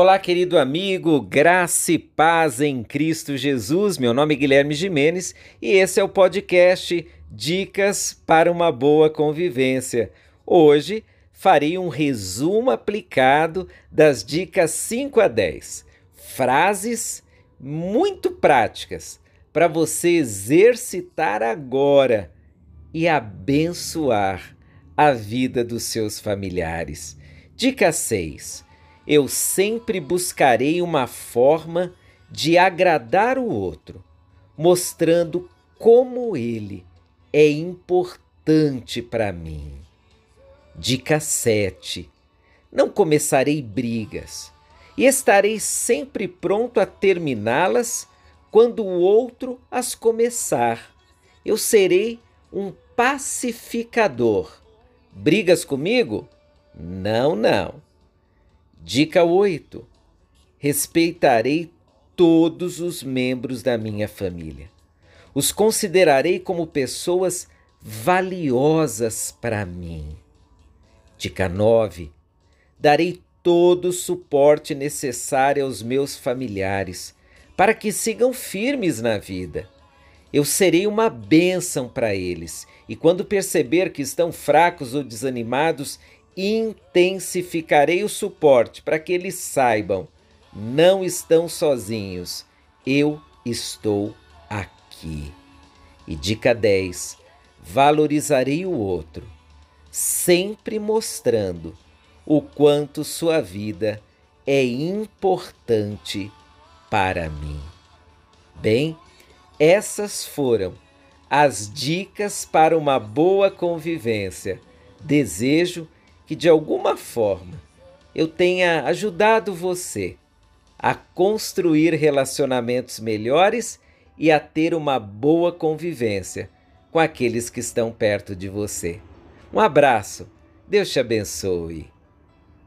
Olá, querido amigo, graça e paz em Cristo Jesus. Meu nome é Guilherme Jimenez e esse é o podcast Dicas para uma Boa Convivência. Hoje farei um resumo aplicado das dicas 5 a 10. Frases muito práticas para você exercitar agora e abençoar a vida dos seus familiares. Dica 6 eu sempre buscarei uma forma de agradar o outro, mostrando como ele é importante para mim. Dica 7. Não começarei brigas e estarei sempre pronto a terminá-las quando o outro as começar. Eu serei um pacificador. Brigas comigo? Não, não. Dica 8: Respeitarei todos os membros da minha família. Os considerarei como pessoas valiosas para mim. Dica 9: Darei todo o suporte necessário aos meus familiares para que sigam firmes na vida. Eu serei uma bênção para eles, e quando perceber que estão fracos ou desanimados, intensificarei o suporte para que eles saibam: não estão sozinhos, eu estou aqui. E dica 10: valorizarei o outro, sempre mostrando o quanto sua vida é importante para mim. Bem, essas foram as dicas para uma boa convivência. Desejo que de alguma forma eu tenha ajudado você a construir relacionamentos melhores e a ter uma boa convivência com aqueles que estão perto de você. Um abraço, Deus te abençoe.